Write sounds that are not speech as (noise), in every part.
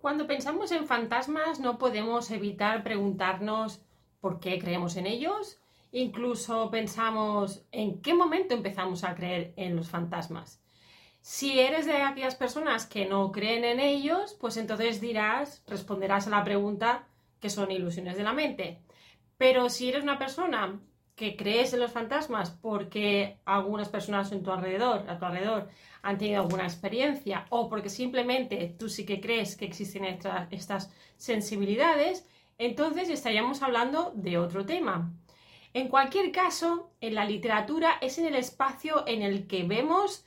Cuando pensamos en fantasmas no podemos evitar preguntarnos por qué creemos en ellos. Incluso pensamos en qué momento empezamos a creer en los fantasmas. Si eres de aquellas personas que no creen en ellos, pues entonces dirás, responderás a la pregunta que son ilusiones de la mente. Pero si eres una persona que crees en los fantasmas porque algunas personas en tu alrededor, a tu alrededor han tenido alguna experiencia o porque simplemente tú sí que crees que existen estas sensibilidades, entonces estaríamos hablando de otro tema. En cualquier caso, en la literatura es en el espacio en el que vemos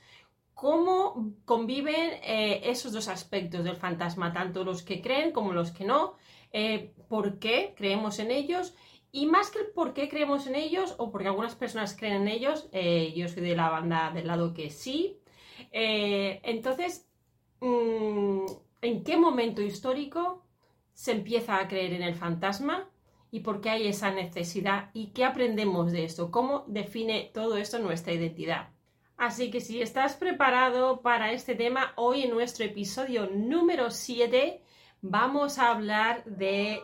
cómo conviven eh, esos dos aspectos del fantasma, tanto los que creen como los que no, eh, por qué creemos en ellos y más que el por qué creemos en ellos o porque algunas personas creen en ellos, eh, yo soy de la banda del lado que sí. entonces, mm, ¿en qué momento histórico se empieza a creer en el fantasma? ¿Y por qué hay esa necesidad? ¿Y qué aprendemos de esto? ¿Cómo define todo esto nuestra identidad? Así que si estás preparado para este tema, hoy en nuestro episodio número 7 vamos a hablar de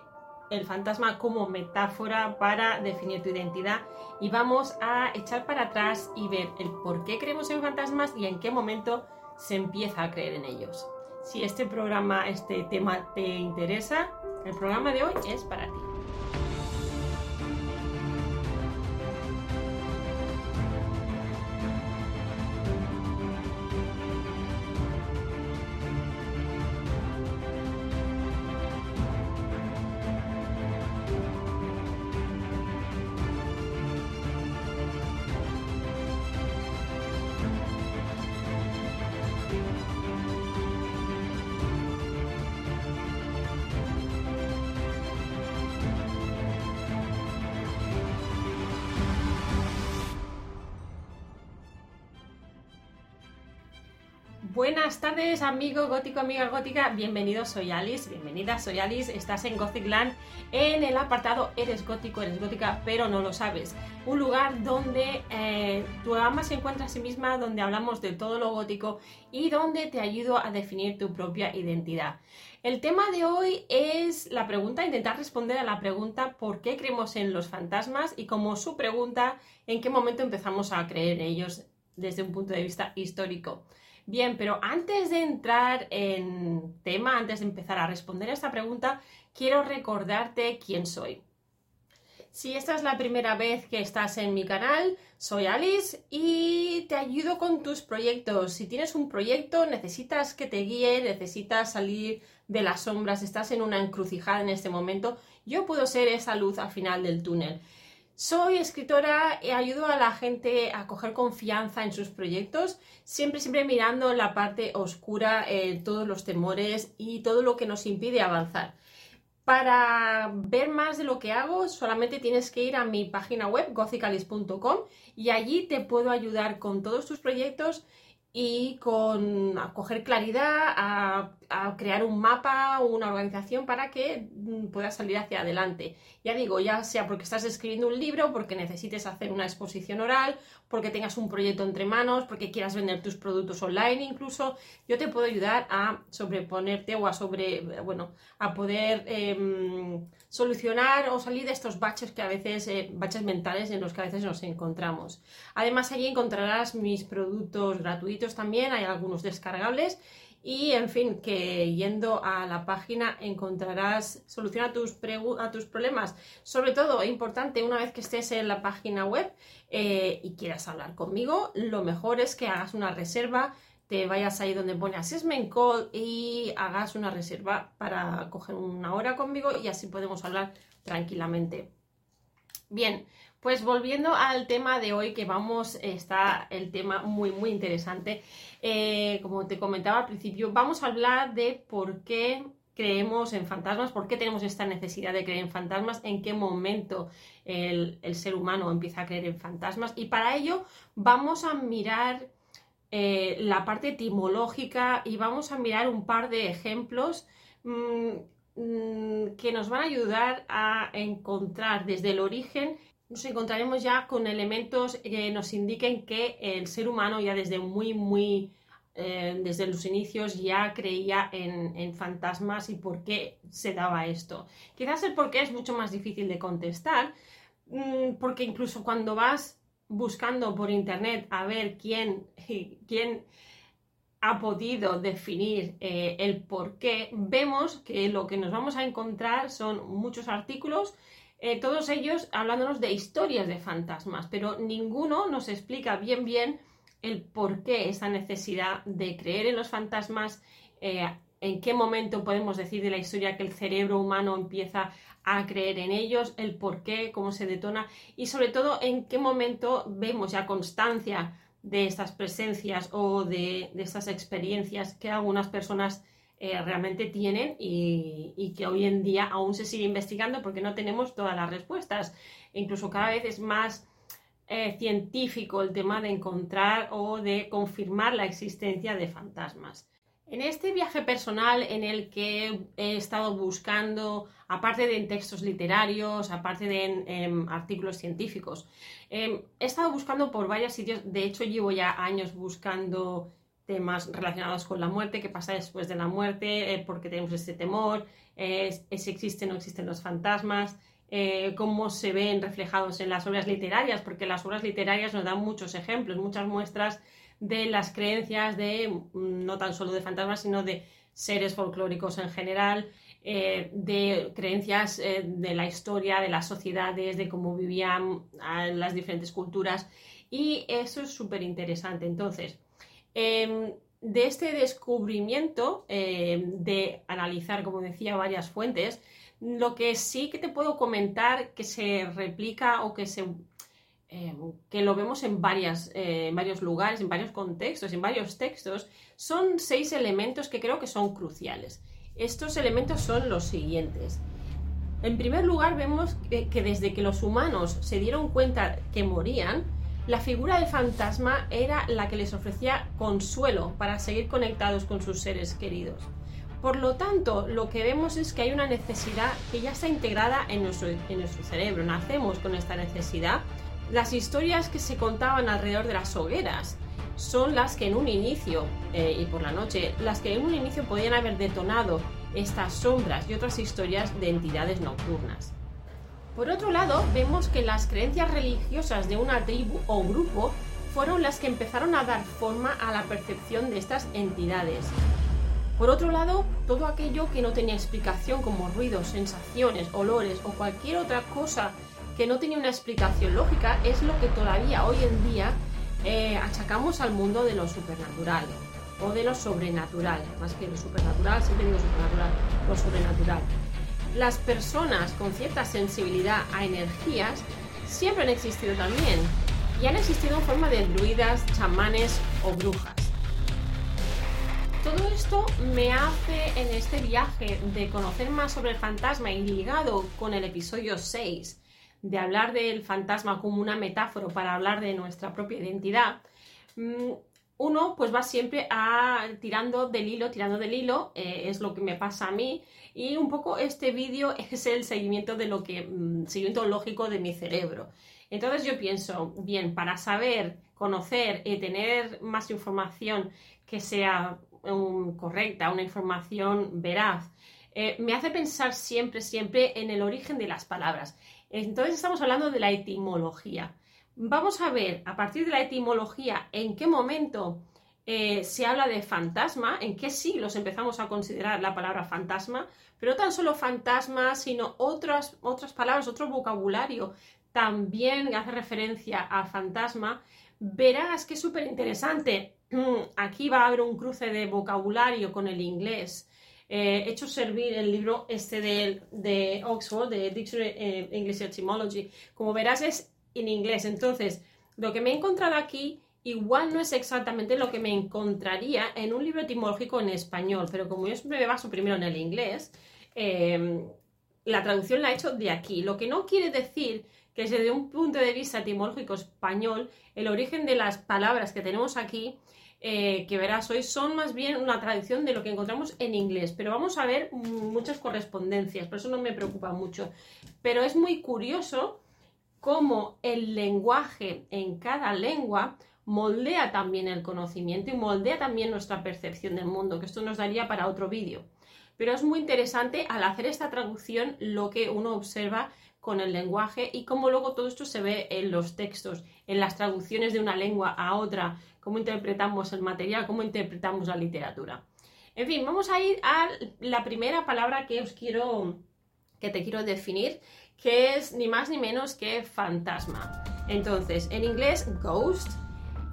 el fantasma como metáfora para definir tu identidad y vamos a echar para atrás y ver el por qué creemos en fantasmas y en qué momento se empieza a creer en ellos. Si este programa, este tema te interesa, el programa de hoy es para ti. Buenas tardes, amigo gótico, amiga gótica. Bienvenido, soy Alice. Bienvenida, soy Alice. Estás en Gothic Land en el apartado Eres gótico, eres gótica, pero no lo sabes. Un lugar donde eh, tu alma se encuentra a sí misma, donde hablamos de todo lo gótico y donde te ayudo a definir tu propia identidad. El tema de hoy es la pregunta, intentar responder a la pregunta ¿por qué creemos en los fantasmas? Y como su pregunta, ¿en qué momento empezamos a creer en ellos desde un punto de vista histórico? Bien, pero antes de entrar en tema, antes de empezar a responder a esta pregunta, quiero recordarte quién soy. Si esta es la primera vez que estás en mi canal, soy Alice y te ayudo con tus proyectos. Si tienes un proyecto, necesitas que te guíe, necesitas salir de las sombras, estás en una encrucijada en este momento, yo puedo ser esa luz al final del túnel. Soy escritora y ayudo a la gente a coger confianza en sus proyectos, siempre, siempre mirando la parte oscura, eh, todos los temores y todo lo que nos impide avanzar. Para ver más de lo que hago, solamente tienes que ir a mi página web, gothicalis.com, y allí te puedo ayudar con todos tus proyectos y con a coger claridad, a, crear un mapa una organización para que mm, puedas salir hacia adelante. Ya digo, ya sea porque estás escribiendo un libro, porque necesites hacer una exposición oral, porque tengas un proyecto entre manos, porque quieras vender tus productos online incluso, yo te puedo ayudar a sobreponerte o a sobre, bueno, a poder em, solucionar o salir de estos baches que a veces, eh, baches mentales en los que a veces nos encontramos. Además, allí encontrarás mis productos gratuitos también, hay algunos descargables y en fin, que yendo a la página encontrarás solución a tus, a tus problemas. Sobre todo, importante, una vez que estés en la página web eh, y quieras hablar conmigo, lo mejor es que hagas una reserva, te vayas ahí donde pone Assessment Call y hagas una reserva para coger una hora conmigo y así podemos hablar tranquilamente. Bien, pues volviendo al tema de hoy, que vamos, está el tema muy, muy interesante. Eh, como te comentaba al principio, vamos a hablar de por qué creemos en fantasmas, por qué tenemos esta necesidad de creer en fantasmas, en qué momento el, ser humano empieza a creer en fantasmas. Y para ello vamos a mirar eh, la parte etimológica y vamos a mirar un par de ejemplos mm, mm, que nos van a ayudar a encontrar desde el origen nos encontraremos ya con elementos que nos indiquen que el ser humano ya desde muy, muy eh, desde los inicios ya creía en, fantasmas y por qué se daba esto. Quizás el por qué es mucho más difícil de contestar, mm, porque incluso cuando vas buscando por internet a ver quién, (laughs) quién ha podido definir eh, el por qué, vemos que lo que nos vamos a encontrar son muchos artículos, eh, todos ellos hablándonos de historias de fantasmas, pero ninguno nos explica bien bien el por qué esa necesidad de creer en los fantasmas, eh, en qué momento podemos decir de la historia que el cerebro humano empieza a creer en ellos, el por qué, cómo se detona y sobre todo en qué momento vemos ya constancia de estas presencias o de, estas experiencias que algunas personas eh, realmente tienen y, que hoy en día aún se sigue investigando porque no tenemos todas las respuestas. incluso cada vez es más eh, científico el tema de encontrar o de confirmar la existencia de fantasmas. En este viaje personal en el que he estado buscando, aparte de en textos literarios, aparte de en, artículos científicos, em, he estado buscando por varios sitios, de hecho llevo ya años buscando temas relacionados con la muerte, qué pasa después de la muerte, eh, por qué tenemos este temor, si existen o no existen los fantasmas, eh, cómo se ven reflejados en las obras literarias, porque las obras literarias nos dan muchos ejemplos, muchas muestras de las creencias de mm, no tan solo de fantasmas, sino de seres folclóricos en general, eh, de creencias eh, de la historia, de las sociedades, de cómo vivían ah, las diferentes culturas. Y eso es súper interesante. Entonces, em, de este descubrimiento, em, de analizar, como decía, varias fuentes, lo que sí que te puedo comentar que se replica o que se eh, que lo vemos en, varias, eh, varios lugares, en varios contextos, en varios textos, son seis elementos que creo que son cruciales. Estos elementos son los siguientes. En primer lugar, vemos que desde que los humanos se dieron cuenta que morían, la figura del fantasma era la que les ofrecía consuelo para seguir conectados con sus seres queridos. Por lo tanto, lo que vemos es que hay una necesidad que ya está integrada en nuestro, en nuestro cerebro. Nacemos con esta necesidad las historias que se contaban alrededor de las hogueras son las que en un inicio, eh, y por la noche, las que en un inicio podían haber detonado estas sombras y otras historias de entidades nocturnas. Por otro lado, vemos que las creencias religiosas de una tribu o grupo fueron las que empezaron a dar forma a la percepción de estas entidades. Por otro lado, todo aquello que no tenía explicación como ruidos, sensaciones, olores o cualquier otra cosa que no tenía una explicación lógica es lo que todavía hoy en día eh, achacamos al mundo de lo supernatural o de lo sobrenatural, más que lo supernatural, siempre digo supernatural, lo sobrenatural. Las personas con cierta sensibilidad a energías siempre han existido también y han existido en forma de druidas, chamanes o brujas. Todo esto me hace en este viaje de conocer más sobre el fantasma y ligado con el episodio 6 de hablar del fantasma como una metáfora para hablar de nuestra propia identidad, mm, uno pues va siempre a, tirando del hilo, tirando del hilo, eh, es lo que me pasa a mí y un poco este vídeo (laughs) es el seguimiento de lo que, mm, seguimiento lógico de mi cerebro. Entonces yo pienso, bien, para saber, conocer y tener más información que sea correcta, una información veraz, eh, me hace pensar siempre, siempre en el origen de las palabras. Entonces estamos hablando de la etimología. Vamos a ver a partir de la etimología en qué momento eh, se habla de fantasma, en qué siglos empezamos a considerar la palabra fantasma, pero no tan solo fantasma, sino otras, otras palabras, otro vocabulario también hace referencia a fantasma. Verás que es súper interesante. (clears throat) Aquí va a haber un cruce de vocabulario con el inglés. Eh, he hecho servir el libro este de, Oxford, de Dictionary eh, English Etymology. Como verás es en inglés, entonces lo que me he encontrado aquí igual no es exactamente lo que me encontraría en un libro etimológico en español, pero como yo siempre me baso primero en el inglés, em, la traducción la he hecho de aquí, lo que no quiere decir que desde un punto de vista etimológico español, el origen de las palabras que tenemos aquí eh, que verás hoy son más bien una tradición de lo que encontramos en inglés, pero vamos a ver muchas correspondencias, por eso no me preocupa mucho. Pero es muy curioso cómo el lenguaje en cada lengua moldea también el conocimiento y moldea también nuestra percepción del mundo, que esto nos daría para otro vídeo. Pero es muy interesante al hacer esta traducción lo que uno observa con el lenguaje y cómo luego todo esto se ve en los textos, en las traducciones de una lengua a otra, cómo interpretamos el material, cómo interpretamos la literatura. En fin, vamos a ir a la primera palabra que os quiero que te quiero definir, que es ni más ni menos que fantasma. Entonces, en inglés, ghost.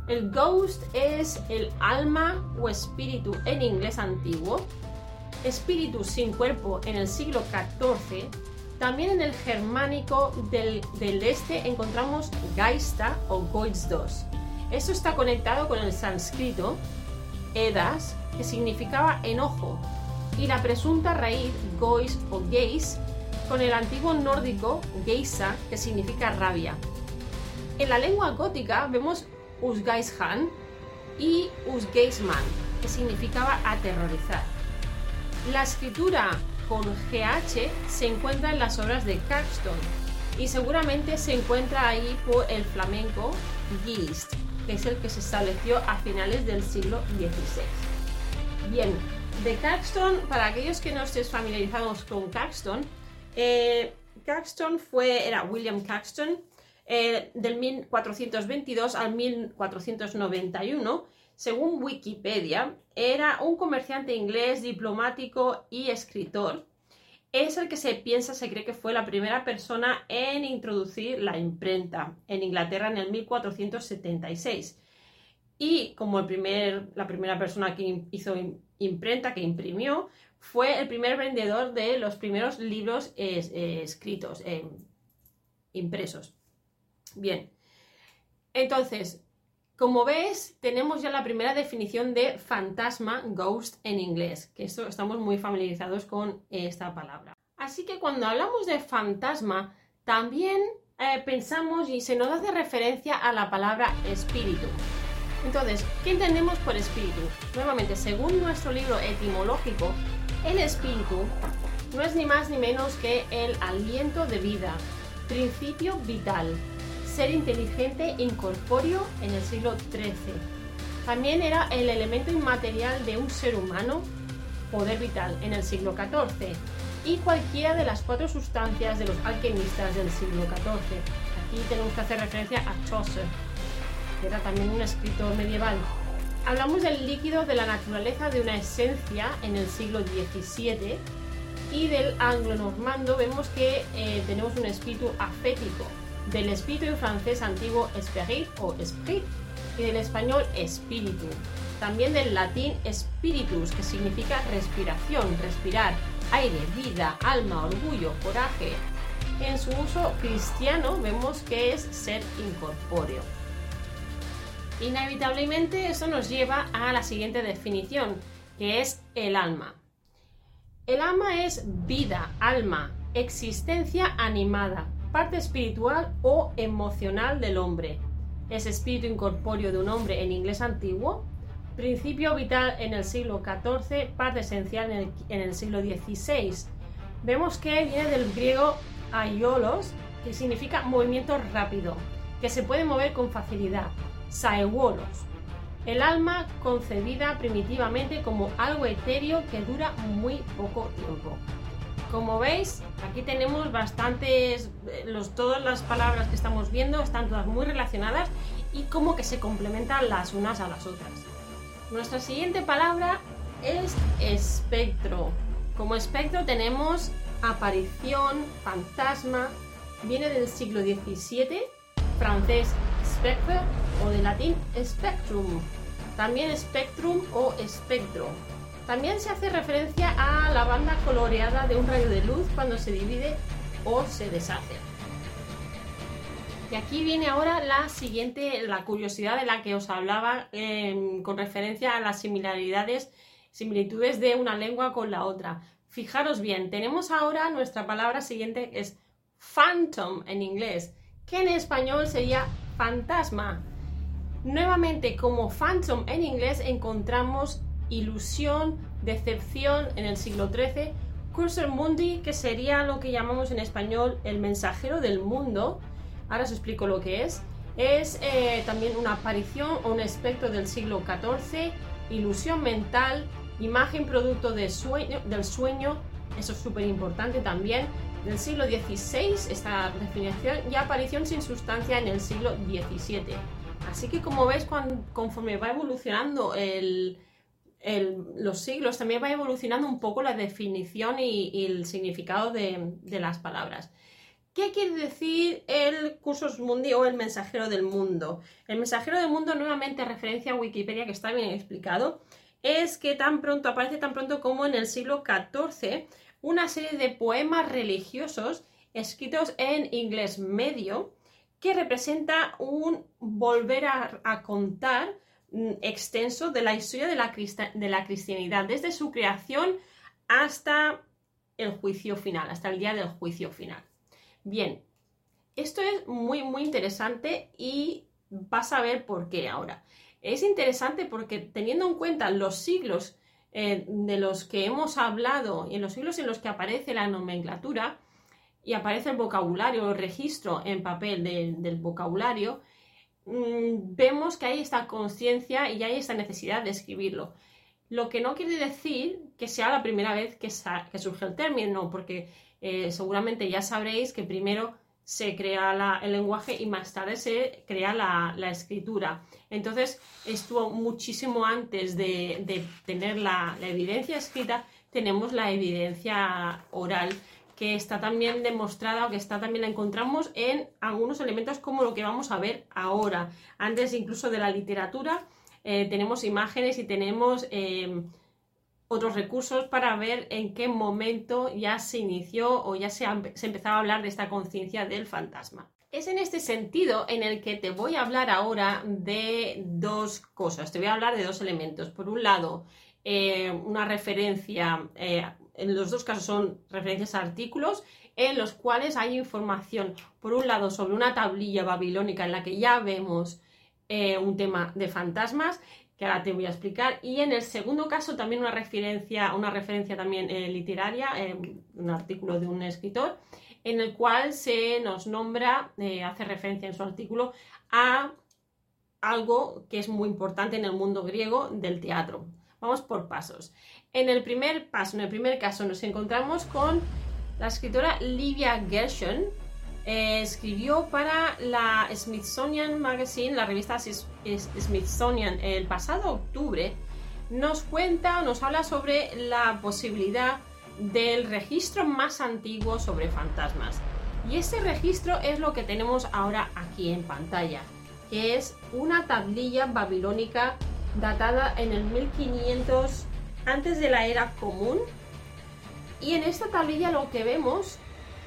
El ghost es el alma o espíritu en inglés antiguo. Espíritu sin cuerpo en el siglo XIV. También en el germánico del, este encontramos Geista o Goizdos. Esto está conectado con el sánscrito, Edas, que significaba enojo, y la presunta raíz Gois o Geis con el antiguo nórdico geisa, que significa rabia. En la lengua gótica vemos Usgeishan y Usgeisman, que significaba aterrorizar. La escritura con GH se encuentra en las obras de Caxton y seguramente se encuentra ahí por el flamenco Geist, que es el que se estableció a finales del siglo XVI. Bien, de Caxton, para aquellos que no estéis familiarizados con Caxton, eh, Caxton fue, era William Caxton, eh, del 1422 al 1491, según Wikipedia, era un comerciante inglés, diplomático y escritor. Es el que se piensa, se cree que fue la primera persona en introducir la imprenta en Inglaterra en el 1476. Y como el primer, la primera persona que hizo imprenta, que imprimió, fue el primer vendedor de los primeros libros eh, escritos, eh, impresos. Bien, entonces, como ves, tenemos ya la primera definición de fantasma, ghost en inglés, que esto estamos muy familiarizados con esta palabra. Así que cuando hablamos de fantasma, también eh, pensamos y se nos hace referencia a la palabra espíritu. Entonces, ¿qué entendemos por espíritu? Nuevamente, según nuestro libro etimológico, el espíritu no es ni más ni menos que el aliento de vida, principio vital, ser inteligente incorpóreo en el siglo XIII. También era el elemento inmaterial de un ser humano, poder vital, en el siglo XIV, y cualquiera de las cuatro sustancias de los alquimistas del siglo XIV. Aquí tenemos que hacer referencia a Chaucer, que era también un escritor medieval. Hablamos del líquido de la naturaleza de una esencia en el siglo XVII y del anglo-normando vemos que eh, tenemos un espíritu afético, del espíritu francés antiguo esprit o esprit y del español espíritu. También del latín spiritus, que significa respiración, respirar, aire, vida, alma, orgullo, coraje. En su uso cristiano vemos que es ser incorpóreo. Inevitablemente eso nos lleva a la siguiente definición, que es el alma. El alma es vida, alma, existencia animada, parte espiritual o emocional del hombre. Es espíritu incorpóreo de un hombre en inglés antiguo, principio vital en el siglo XIV, parte esencial en el, siglo XVI. Vemos que viene del griego aiolos, que significa movimiento rápido, que se puede mover con facilidad saewolos, el alma concebida primitivamente como algo etéreo que dura muy poco tiempo. Como veis, aquí tenemos bastantes, eh, los, todas las palabras que estamos viendo están todas muy relacionadas y como que se complementan las unas a las otras. Nuestra siguiente palabra es espectro. Como espectro tenemos aparición, fantasma, viene del siglo XVII, francés spectre o de latín spectrum, también spectrum o espectro. También se hace referencia a la banda coloreada de un rayo de luz cuando se divide o se deshace. Y aquí viene ahora la siguiente, la curiosidad de la que os hablaba em, con referencia a las similaridades, similitudes de una lengua con la otra. Fijaros bien, tenemos ahora nuestra palabra siguiente es phantom en inglés, que en español sería fantasma. Nuevamente, como phantom en inglés encontramos ilusión, decepción en el siglo XIII, cursor mundi, que sería lo que llamamos en español el mensajero del mundo. Ahora os explico lo que es. Es eh, también una aparición o un espectro del siglo XIV, ilusión mental, imagen producto sueño, del sueño, eso es súper importante también, del siglo XVI, esta definición, y aparición sin sustancia en el siglo XVII. Así que como ves, conforme va evolucionando los siglos, también va evolucionando un poco la definición y, el significado de, las palabras. ¿Qué quiere decir el Cursus Mundi o el mensajero del mundo? El mensajero del mundo, nuevamente referencia a Wikipedia, que está bien explicado, es que tan pronto, aparece tan pronto como en el siglo XIV, una serie de poemas religiosos escritos en inglés medio, que representa un volver a, contar mm, extenso de la historia de la, de la cristianidad, desde su creación hasta el juicio final, hasta el día del juicio final. Bien, esto es muy, muy interesante y vas a ver por qué ahora. Es interesante porque teniendo en cuenta los siglos eh, de los que hemos hablado y en los siglos en los que aparece la nomenclatura, y aparece el vocabulario, el registro en papel del vocabulario, mm, vemos que hay esta conciencia y hay esta necesidad de escribirlo. Lo que no quiere decir que sea la primera vez que, surge el término, porque eh, seguramente ya sabréis que primero se crea el lenguaje y más tarde se crea la, escritura. Entonces, estuvo muchísimo antes de, tener la, la, evidencia escrita, tenemos la evidencia oral que está también demostrada o que está también la encontramos en algunos elementos como lo que vamos a ver ahora. Antes incluso de la literatura eh, tenemos imágenes y tenemos eh, otros recursos para ver en qué momento ya se inició o ya se, empezaba a hablar de esta conciencia del fantasma. Es en este sentido en el que te voy a hablar ahora de dos cosas. Te voy a hablar de dos elementos. Por un lado, eh, una referencia en los dos casos son referencias a artículos en los cuales hay información, por un lado, sobre una tablilla babilónica en la que ya vemos eh, un tema de fantasmas, que ahora te voy a explicar, y en el segundo caso también una referencia, una referencia también eh, literaria, eh, un artículo de un escritor, en el cual se nos nombra, hace referencia en su artículo, a algo que es muy importante en el mundo griego del teatro. Vamos por pasos. En el primer paso, en el primer caso, nos encontramos con la escritora Livia Gershon. Eh, escribió para la Smithsonian Magazine, la revista Smithsonian, el pasado octubre. Nos cuenta, nos habla sobre la posibilidad del registro más antiguo sobre fantasmas. Y ese registro es lo que tenemos ahora aquí en pantalla, que es una tablilla babilónica datada en el 1500 antes de la era común. Y en esta tablilla lo que vemos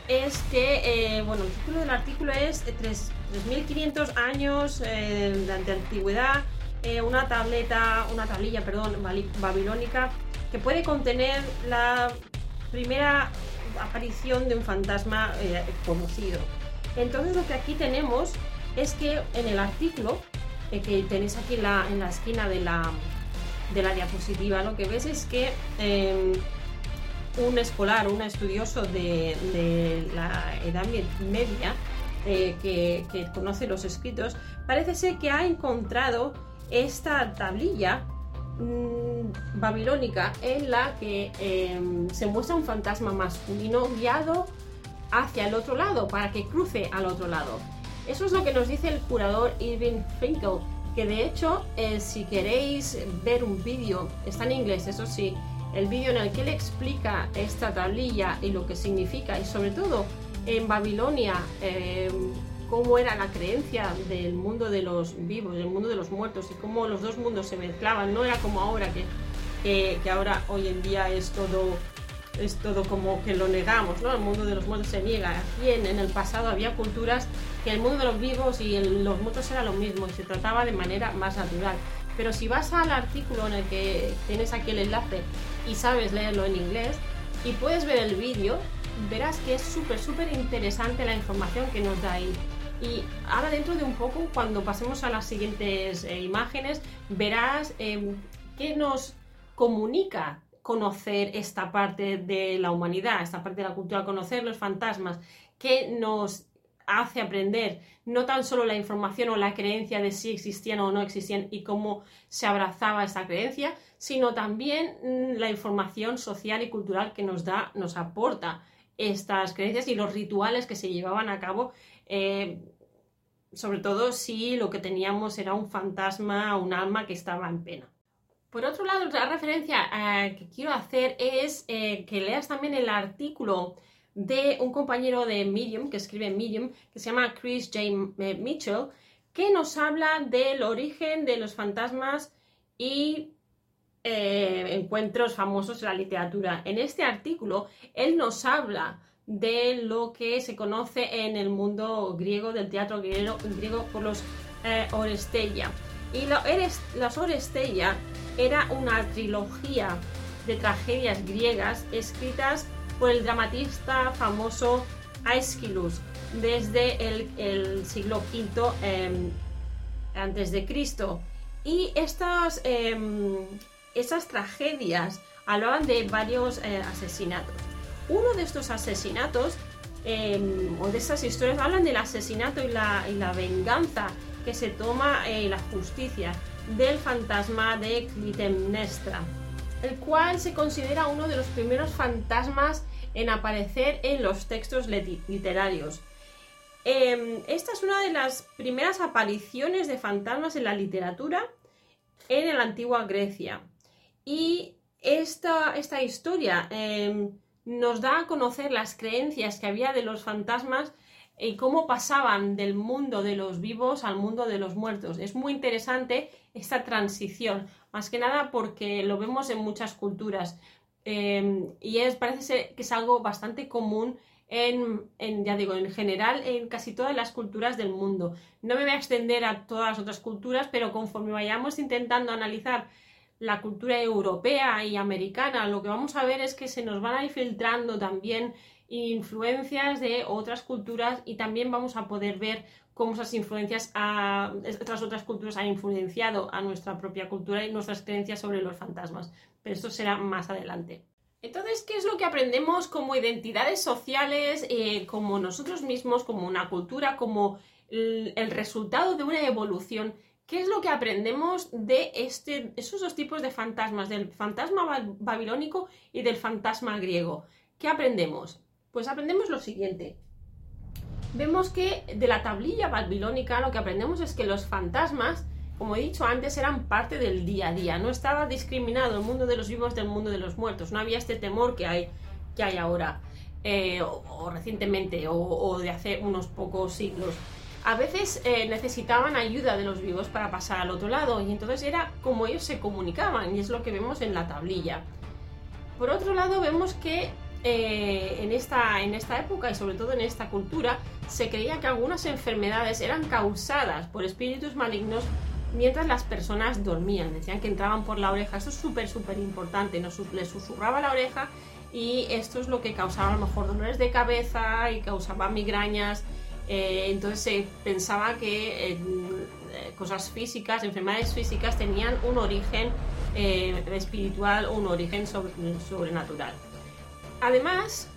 es que, eh, bueno, el título del artículo es 3.500 años eh, de antigüedad, eh, una tableta, una tablilla, perdón, babilónica, que puede contener la primera aparición de un fantasma conocido. Entonces lo que aquí tenemos es que en el artículo que tenéis aquí en la esquina de la, de la diapositiva, lo que ves es que em, un escolar, un estudioso de, la Edad Media, eh, que, conoce los escritos, parece ser que ha encontrado esta tablilla mm, babilónica en la que em, se muestra un fantasma masculino guiado hacia el otro lado, para que cruce al otro lado. Eso es lo que nos dice el curador Irving Finkel, que de hecho, eh, si queréis ver un vídeo, está en inglés, eso sí, el vídeo en el que él explica esta tablilla y lo que significa, y sobre todo en Babilonia, eh, cómo era la creencia del mundo de los vivos, del mundo de los muertos, y cómo los dos mundos se mezclaban, no era como ahora que, que ahora hoy en día es todo es todo como que lo negamos, ¿no? El mundo de los muertos se niega. Aquí en, el pasado había culturas que el mundo de los vivos y los muertos era lo mismo y se trataba de manera más natural. Pero si vas al artículo en el que tienes aquí el enlace y sabes leerlo en inglés y puedes ver el vídeo, verás que es súper, súper interesante la información que nos da ahí. Y ahora dentro de un poco, cuando pasemos a las siguientes eh, imágenes, verás eh, qué nos comunica conocer esta parte de la humanidad, esta parte de la cultura, conocer los fantasmas, que nos hace aprender no tan solo la información o la creencia de si existían o no existían y cómo se abrazaba esa creencia, sino también mm, la información social y cultural que nos da, nos aporta estas creencias y los rituales que se llevaban a cabo, eh, sobre todo si lo que teníamos era un fantasma, un alma que estaba en pena. Por otro lado, otra referencia eh, que quiero hacer es eh, que leas también el artículo de un compañero de Medium, que escribe Medium, que se llama Chris J. Mitchell, que nos habla del origen de los fantasmas y eh, encuentros famosos en la literatura. En este artículo, él nos habla de lo que se conoce en el mundo griego, del teatro griego, por los eh. Y los Oresteia era una trilogía de tragedias griegas escritas por el dramatista famoso Aeschylus desde el, siglo V em, antes de Cristo. Y estas, em, tragedias hablaban de varios eh, asesinatos. Uno de estos asesinatos em, o de esas historias hablan del asesinato y la, y la venganza que se toma eh, la justicia del fantasma de Clitemnestra, el cual se considera uno de los primeros fantasmas en aparecer en los textos literarios. Em, esta es una de las primeras apariciones de fantasmas en la literatura en la antigua Grecia. Y esta, esta historia em, nos da a conocer las creencias que había de los fantasmas y cómo pasaban del mundo de los vivos al mundo de los muertos. Es muy interesante esta transición, más que nada porque lo vemos en muchas culturas. Em, y es, parece ser que es algo bastante común en, ya digo, en general en casi todas las culturas del mundo. No me voy a extender a todas las otras culturas, pero conforme vayamos intentando analizar la cultura europea y americana, lo que vamos a ver es que se nos van a ir filtrando también influencias de otras culturas y también vamos a poder ver cómo esas influencias a otras otras culturas han influenciado a nuestra propia cultura y nuestras creencias sobre los fantasmas. Pero esto será más adelante. Entonces, ¿qué es lo que aprendemos como identidades sociales, eh, como nosotros mismos, como una cultura, como el, resultado de una evolución? ¿Qué es lo que aprendemos de este, esos dos tipos de fantasmas, del fantasma babilónico y del fantasma griego? ¿Qué aprendemos? Pues aprendemos lo siguiente. Vemos que de la tablilla babilónica lo que aprendemos es que los fantasmas, como he dicho antes, eran parte del día a día. No estaba discriminado el mundo de los vivos del mundo de los muertos. No había este temor que hay, que hay ahora, eh, o, recientemente, o, de hace unos pocos siglos. A veces eh, necesitaban ayuda de los vivos para pasar al otro lado, y entonces era como ellos se comunicaban, y es lo que vemos en la tablilla. Por otro lado, vemos que eh, en, esta, en esta época y sobre todo en esta cultura se creía que algunas enfermedades eran causadas por espíritus malignos mientras las personas dormían. Decían que entraban por la oreja. Esto es súper, súper importante. Les susurraba la oreja y esto es lo que causaba a lo mejor dolores de cabeza y causaba migrañas. Eh, entonces se pensaba que eh, cosas físicas, enfermedades físicas tenían un origen espiritual o un origen sobrenatural. Además,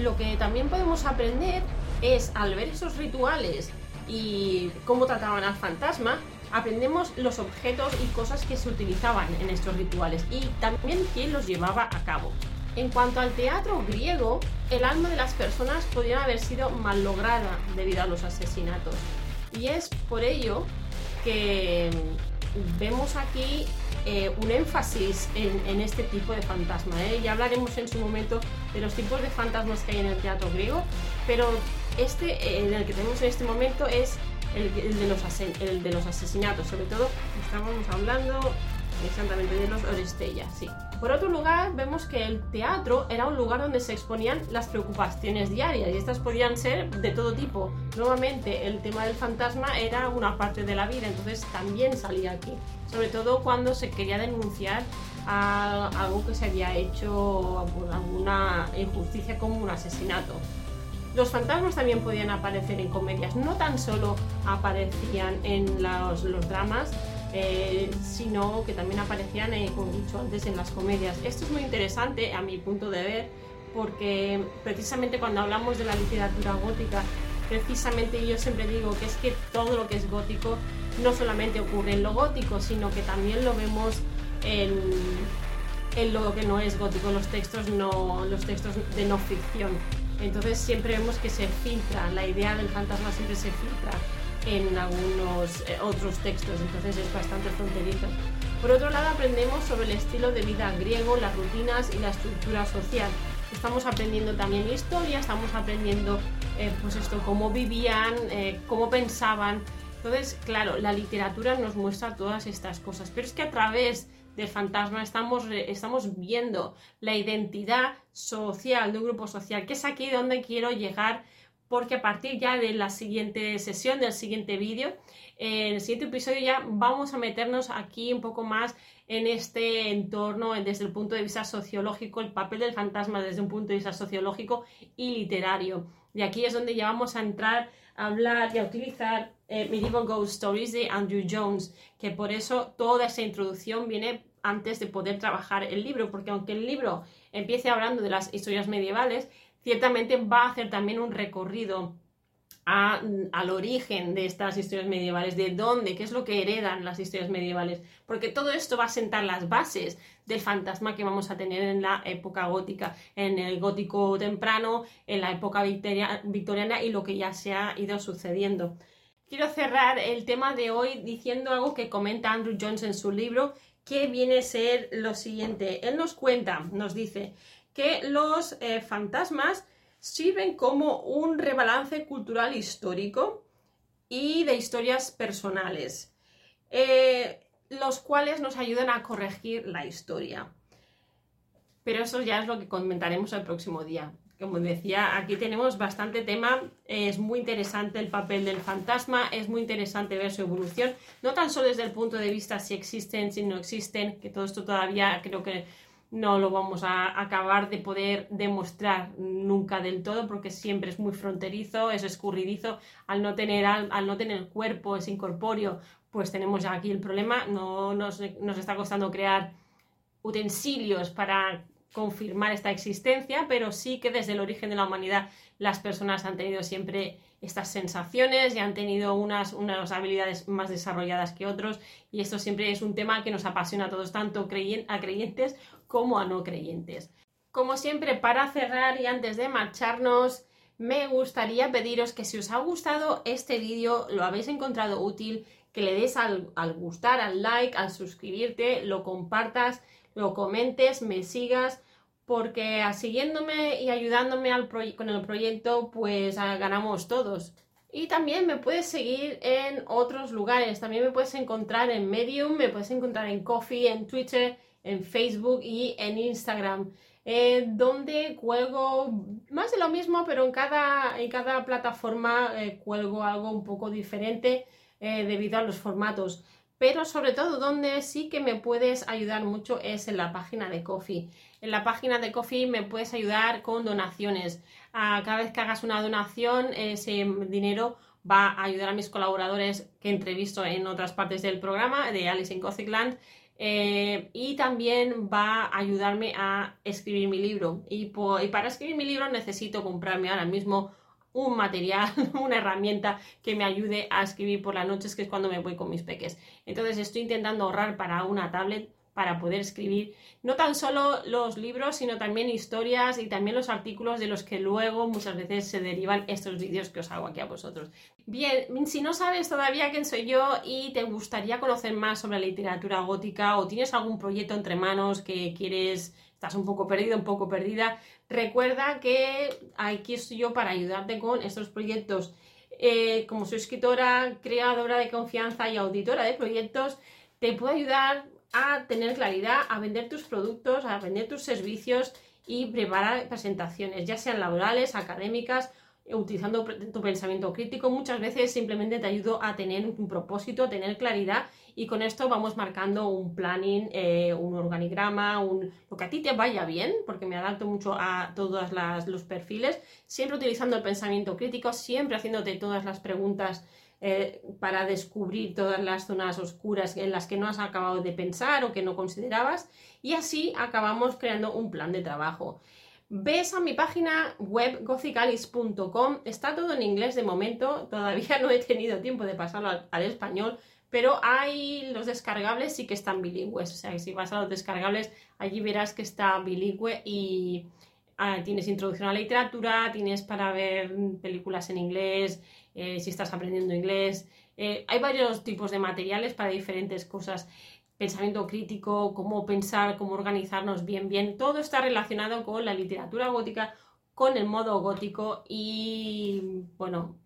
lo que también podemos aprender es al ver esos rituales y cómo trataban al fantasma, aprendemos los objetos y cosas que se utilizaban en estos rituales y también quién los llevaba a cabo. En cuanto al teatro griego, el alma de las personas podría haber sido mal lograda debido a los asesinatos. Y es por ello que vemos aquí eh, un énfasis en, este tipo de fantasma. ¿eh? Ya hablaremos en su momento de los tipos de fantasmas que hay en el teatro griego, pero este, eh, en el que tenemos en este momento, es el, de los asesinatos. Sobre todo, estábamos hablando exactamente de los Oristella, sí. Por otro lugar, vemos que el teatro era un lugar donde se exponían las preocupaciones diarias y estas podían ser de todo tipo. Nuevamente, el tema del fantasma era una parte de la vida, entonces también salía aquí. Sobre todo cuando se quería denunciar algo que se había hecho, alguna injusticia como un asesinato. Los fantasmas también podían aparecer en comedias, no tan solo aparecían en los dramas, eh, sino que también aparecían, eh, como he dicho antes, en las comedias. Esto es muy interesante a mi punto de ver, porque precisamente cuando hablamos de la literatura gótica precisamente yo siempre digo que es que todo lo que es gótico no solamente ocurre en lo gótico, sino que también lo vemos en, en lo que no es gótico, los textos, no, los textos de no ficción. Entonces siempre vemos que se filtra, la idea del fantasma siempre se filtra en algunos eh, otros textos, entonces es bastante fronterizo. Por otro lado, aprendemos sobre el estilo de vida griego, las rutinas y la estructura social. Estamos aprendiendo también historia, estamos aprendiendo eh, pues esto, cómo vivían, eh, cómo pensaban. Entonces, claro, la literatura nos muestra todas estas cosas, pero es que a través del fantasma estamos, estamos viendo la identidad social de un grupo social, que es aquí donde quiero llegar, porque a partir ya de la siguiente sesión, del siguiente vídeo, en el siguiente episodio ya vamos a meternos aquí un poco más en este entorno desde el punto de vista sociológico, el papel del fantasma desde un punto de vista sociológico y literario. Y aquí es donde ya vamos a entrar a hablar y a utilizar eh, Medieval Ghost Stories de Andrew Jones, que por eso toda esa introducción viene antes de poder trabajar el libro, porque aunque el libro empiece hablando de las historias medievales, ciertamente va a hacer también un recorrido al origen de estas historias medievales, de dónde, qué es lo que heredan las historias medievales, porque todo esto va a sentar las bases del fantasma que vamos a tener en la época gótica, en el gótico temprano, en la época victoriana y lo que ya se ha ido sucediendo. Quiero cerrar el tema de hoy diciendo algo que comenta Andrew Jones en su libro, que viene a ser lo siguiente. Él nos cuenta, nos dice que los eh, fantasmas sirven como un rebalance cultural histórico y de historias personales, eh, los cuales nos ayudan a corregir la historia. Pero eso ya es lo que comentaremos el próximo día. Como decía, aquí tenemos bastante tema, es muy interesante el papel del fantasma, es muy interesante ver su evolución, no tan solo desde el punto de vista si existen, si no existen, que todo esto todavía creo que no lo vamos a acabar de poder demostrar nunca del todo porque siempre es muy fronterizo, es escurridizo, al no tener, al, no tener cuerpo, es incorpóreo, pues tenemos aquí el problema, no nos, nos está costando crear utensilios para confirmar esta existencia, pero sí que desde el origen de la humanidad las personas han tenido siempre estas sensaciones y han tenido unas, unas habilidades más desarrolladas que otros. Y esto siempre es un tema que nos apasiona a todos, tanto a creyentes como a no creyentes. Como siempre, para cerrar y antes de marcharnos, me gustaría pediros que si os ha gustado este vídeo, lo habéis encontrado útil, que le des al, gustar, al like, al suscribirte, lo compartas, lo comentes, me sigas, porque siguiéndome y ayudándome con el proyecto, pues ganamos todos. Y también me puedes seguir en otros lugares, también me puedes encontrar en Medium, me puedes encontrar en Coffee, en Twitter, en Facebook y en Instagram, eh, donde cuelgo más de lo mismo, pero en cada, en cada plataforma eh, cuelgo algo un poco diferente eh, debido a los formatos. Pero sobre todo donde sí que me puedes ayudar mucho es en la página de Coffee. En la página de Coffee me puedes ayudar con donaciones. Cada vez que hagas una donación, ese dinero va a ayudar a mis colaboradores que entrevisto en otras partes del programa de Alice in Gothicland eh, y también va a ayudarme a escribir mi libro. Y, para escribir mi libro necesito comprarme ahora mismo un material, (laughs) una herramienta que me ayude a escribir por las noches, que es cuando me voy con mis peques. Entonces estoy intentando ahorrar para una tablet para poder escribir no tan solo los libros, sino también historias y también los artículos de los que luego muchas veces se derivan estos vídeos que os hago aquí a vosotros. Bien, si no sabes todavía quién soy yo y te gustaría conocer más sobre la literatura gótica o tienes algún proyecto entre manos que quieres, estás un poco perdido, un poco perdida, recuerda que aquí estoy yo para ayudarte con estos proyectos. Eh, como soy escritora, creadora de confianza y auditora de proyectos, te puedo ayudar a tener claridad, a vender tus productos, a vender tus servicios y preparar presentaciones, ya sean laborales, académicas, utilizando tu pensamiento crítico. Muchas veces simplemente te ayudo a tener un propósito, a tener claridad y con esto vamos marcando un planning, eh, un organigrama, un, lo que a ti te vaya bien, porque me adapto mucho a todos los perfiles, siempre utilizando el pensamiento crítico, siempre haciéndote todas las preguntas eh, para descubrir todas las zonas oscuras en las que no has acabado de pensar o que no considerabas y así acabamos creando un plan de trabajo. Ves a mi página web gothicalis.com, está todo en inglés de momento, (laughs) todavía no he tenido tiempo de pasarlo al, español, pero hay los descargables sí que están bilingües, o sea si vas a los descargables allí verás que está bilingüe y ah, tienes introducción a la literatura, tienes para ver películas en inglés, eh, si estás aprendiendo inglés, eh, hay varios tipos de materiales para diferentes cosas pensamiento crítico, cómo pensar, cómo organizarnos bien, bien. Todo está relacionado con la literatura gótica, con el modo gótico y bueno,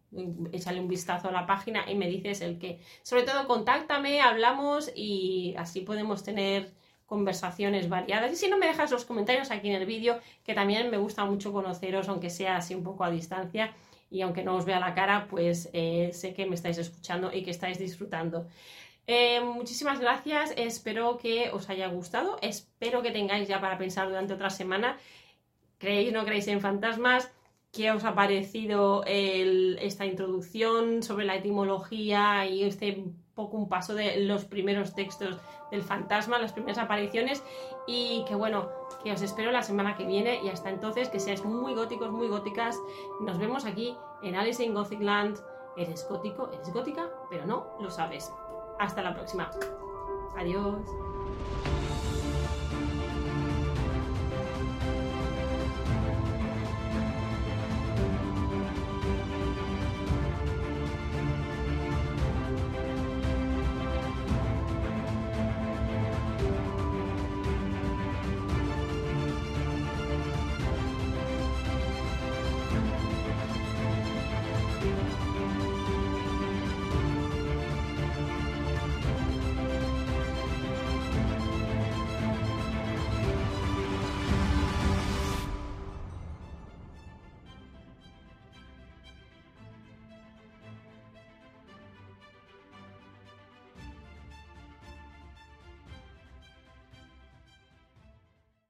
échale un vistazo a la página y me dices el que. Sobre todo, contáctame, hablamos y así podemos tener conversaciones variadas. Y si no, me dejas los comentarios aquí en el vídeo, que también me gusta mucho conoceros, aunque sea así un poco a distancia. Y aunque no os vea la cara, pues eh, sé que me estáis escuchando y que estáis disfrutando. Eh, muchísimas gracias, espero que os haya gustado, espero que tengáis ya para pensar durante otra semana. ¿Creéis o no creéis en fantasmas? ¿Qué os ha parecido esta introducción sobre la etimología y este poco un paso de los primeros textos del fantasma, las primeras apariciones? Y que bueno, que os espero la semana que viene y hasta entonces que seáis muy góticos, muy góticas. Nos vemos aquí en Alice in Gothic Land. Eres gótico, eres gótica, pero no lo sabes. Hasta la próxima. Adiós.